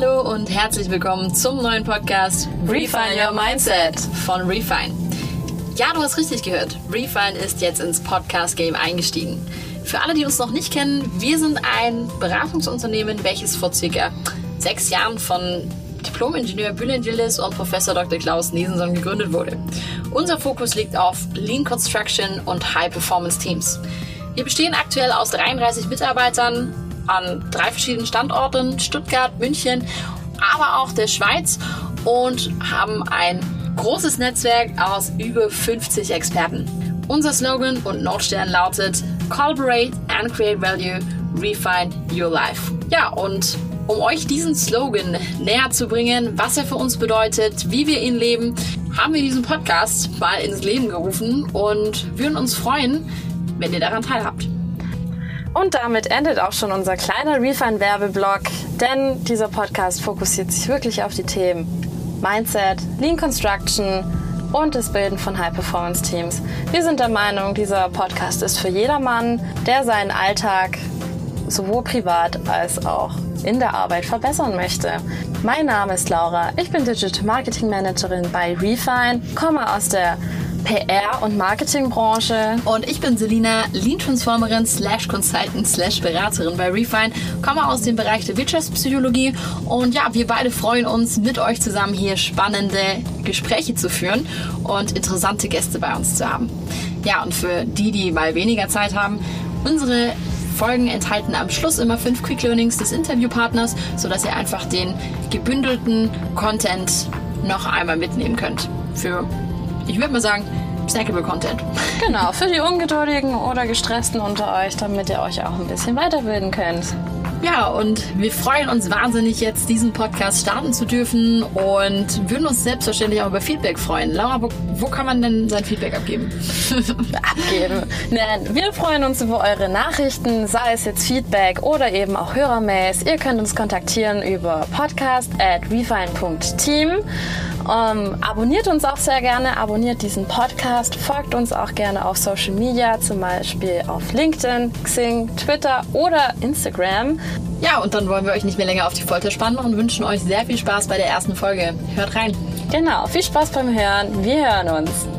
Hallo und herzlich willkommen zum neuen Podcast Refine Your Mindset von Refine. Ja, du hast richtig gehört. Refine ist jetzt ins Podcast-Game eingestiegen. Für alle, die uns noch nicht kennen, wir sind ein Beratungsunternehmen, welches vor circa sechs Jahren von Diplom-Ingenieur Bülent Yildiz und Professor Dr. Klaus Nesenson gegründet wurde. Unser Fokus liegt auf Lean Construction und High-Performance Teams. Wir bestehen aktuell aus 33 Mitarbeitern an drei verschiedenen Standorten, Stuttgart, München, aber auch der Schweiz und haben ein großes Netzwerk aus über 50 Experten. Unser Slogan und Notstern lautet Collaborate and Create Value, Refine Your Life. Ja, und um euch diesen Slogan näher zu bringen, was er für uns bedeutet, wie wir ihn leben, haben wir diesen Podcast mal ins Leben gerufen und würden uns freuen, wenn ihr daran teilhabt. Und damit endet auch schon unser kleiner Refine-Werbeblock, denn dieser Podcast fokussiert sich wirklich auf die Themen Mindset, Lean Construction und das Bilden von High-Performance-Teams. Wir sind der Meinung, dieser Podcast ist für jedermann, der seinen Alltag sowohl privat als auch in der Arbeit verbessern möchte. Mein Name ist Laura, ich bin Digital Marketing Managerin bei Refine, komme aus der PR- und Marketingbranche. Und ich bin Selina, Lean Transformerin slash Consultant slash Beraterin bei Refine, komme aus dem Bereich der Wirtschaftspsychologie und ja, wir beide freuen uns, mit euch zusammen hier spannende Gespräche zu führen und interessante Gäste bei uns zu haben. Ja, und für die, die mal weniger Zeit haben, unsere Folgen enthalten am Schluss immer fünf Quick Learnings des Interviewpartners, sodass ihr einfach den gebündelten Content noch einmal mitnehmen könnt. Für, ich würde mal sagen, snackable Content. Genau, für die Ungeduldigen oder Gestressten unter euch, damit ihr euch auch ein bisschen weiterbilden könnt. Ja, und wir freuen uns wahnsinnig, jetzt diesen Podcast starten zu dürfen und würden uns selbstverständlich auch über Feedback freuen. Laura, wo, wo kann man denn sein Feedback abgeben? abgeben. Nein, wir freuen uns über eure Nachrichten, sei es jetzt Feedback oder eben auch Hörermails. Ihr könnt uns kontaktieren über podcast at refine.team. Ähm, abonniert uns auch sehr gerne, abonniert diesen Podcast, folgt uns auch gerne auf Social Media, zum Beispiel auf LinkedIn, Xing, Twitter oder Instagram. Ja, und dann wollen wir euch nicht mehr länger auf die Folter spannen und wünschen euch sehr viel Spaß bei der ersten Folge. Hört rein. Genau, viel Spaß beim Hören. Wir hören uns.